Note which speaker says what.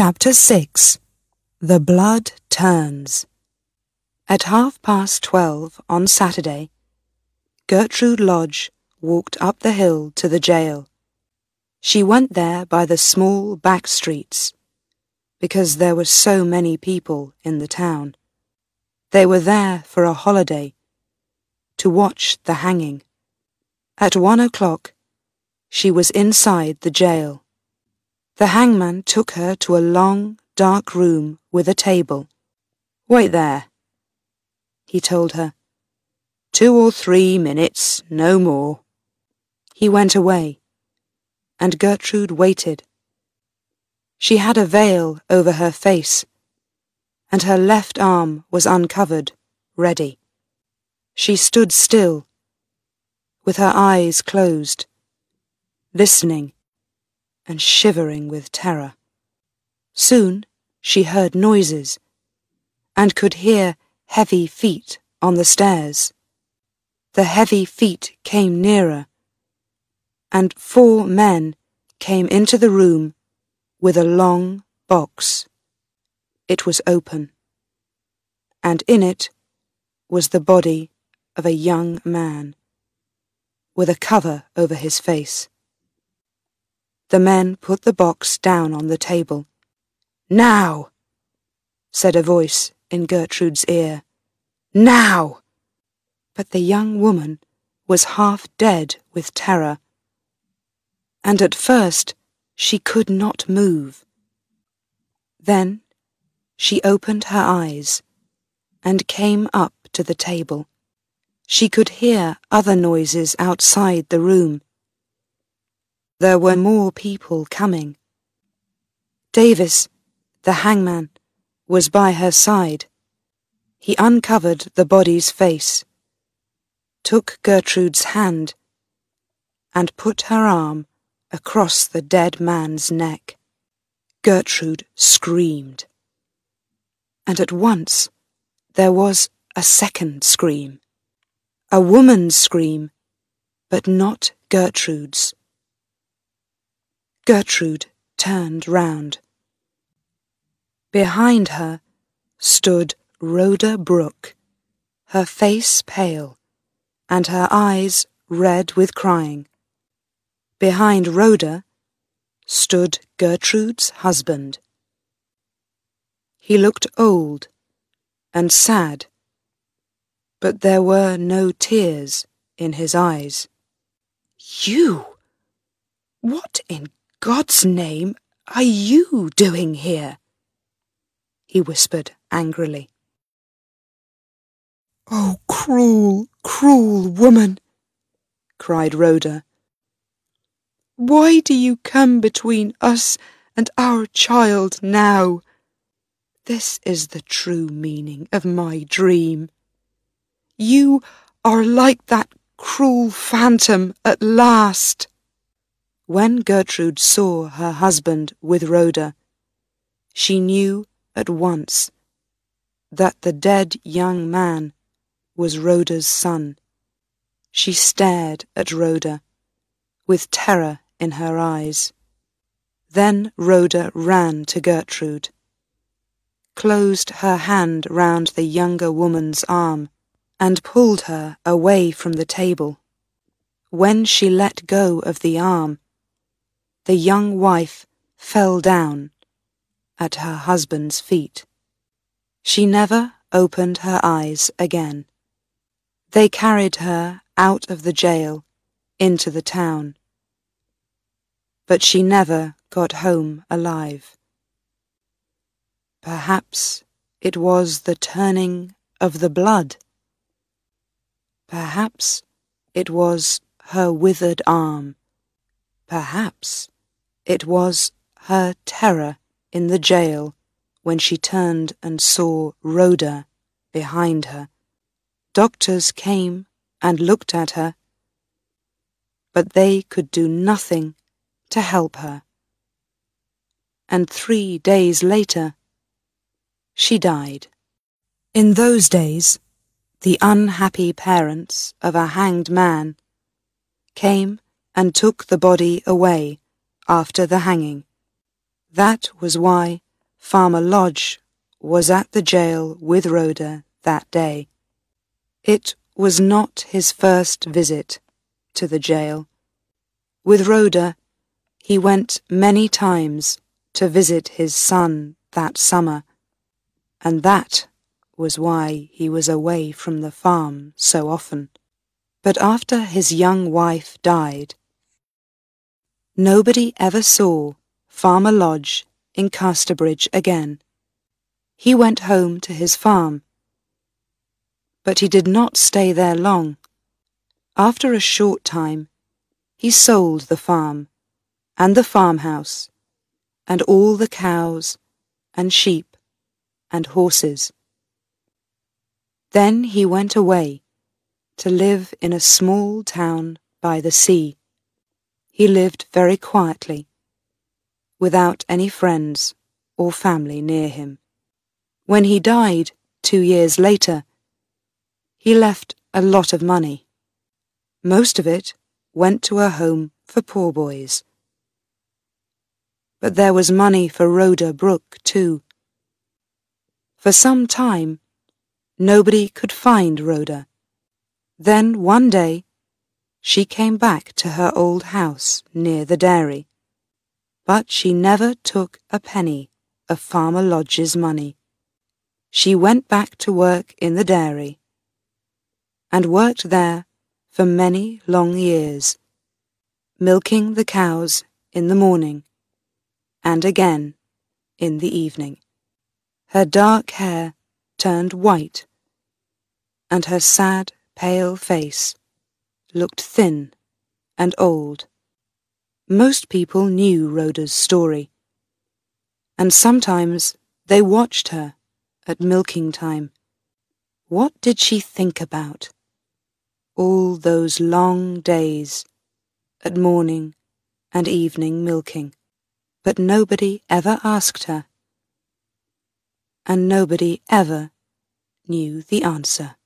Speaker 1: Chapter 6 The Blood Turns At half past twelve on Saturday, Gertrude Lodge walked up the hill to the jail. She went there by the small back streets, because there were so many people in the town. They were there for a holiday, to watch the hanging. At one o'clock, she was inside the jail. The hangman took her to a long, dark room with a table. Wait there, he told her. Two or three minutes, no more. He went away, and Gertrude waited. She had a veil over her face, and her left arm was uncovered, ready. She stood still, with her eyes closed, listening and shivering with terror. Soon she heard noises and could hear heavy feet on the stairs. The heavy feet came nearer, and four men came into the room with a long box. It was open, and in it was the body of a young man, with a cover over his face. The men put the box down on the table. Now, said a voice in Gertrude's ear. Now! But the young woman was half dead with terror, and at first she could not move. Then she opened her eyes and came up to the table. She could hear other noises outside the room there were more people coming. Davies, the hangman, was by her side. He uncovered the body's face, took Gertrude's hand, and put her arm across the dead man's neck. Gertrude screamed. And at once there was a second scream. A woman's scream, but not Gertrude's. Gertrude turned round. Behind her stood Rhoda Brook, her face pale and her eyes red with crying. Behind Rhoda stood Gertrude's husband. He looked old and sad, but there were no tears in his eyes. You! What in God's name are you doing here? He whispered angrily. Oh, cruel, cruel woman, cried Rhoda. Why do you come between us and our child now? This is the true meaning of my dream. You are like that cruel phantom at last. When Gertrude saw her husband with Rhoda, she knew at once that the dead young man was Rhoda's son. She stared at Rhoda with terror in her eyes. Then Rhoda ran to Gertrude, closed her hand round the younger woman's arm, and pulled her away from the table. When she let go of the arm, the young wife fell down at her husband's feet. She never opened her eyes again. They carried her out of the jail into the town. But she never got home alive. Perhaps it was the turning of the blood. Perhaps it was her withered arm. Perhaps it was her terror in the jail when she turned and saw Rhoda behind her. Doctors came and looked at her, but they could do nothing to help her. And three days later, she died. In those days, the unhappy parents of a hanged man came and took the body away after the hanging. That was why Farmer Lodge was at the jail with Rhoda that day. It was not his first visit to the jail. With Rhoda, he went many times to visit his son that summer, and that was why he was away from the farm so often. But after his young wife died, nobody ever saw Farmer Lodge in Casterbridge again. He went home to his farm, but he did not stay there long. After a short time, he sold the farm and the farmhouse and all the cows and sheep and horses. Then he went away to live in a small town by the sea. He lived very quietly, without any friends or family near him. When he died two years later, he left a lot of money. Most of it went to a home for poor boys. But there was money for Rhoda Brook, too. For some time, Nobody could find Rhoda. Then one day, she came back to her old house near the dairy. But she never took a penny of Farmer Lodge's money. She went back to work in the dairy and worked there for many long years, milking the cows in the morning and again in the evening. Her dark hair turned white and her sad, pale face looked thin and old. Most people knew Rhoda's story, and sometimes they watched her at milking time. What did she think about? All those long days at morning and evening milking, but nobody ever asked her, and nobody ever knew the answer.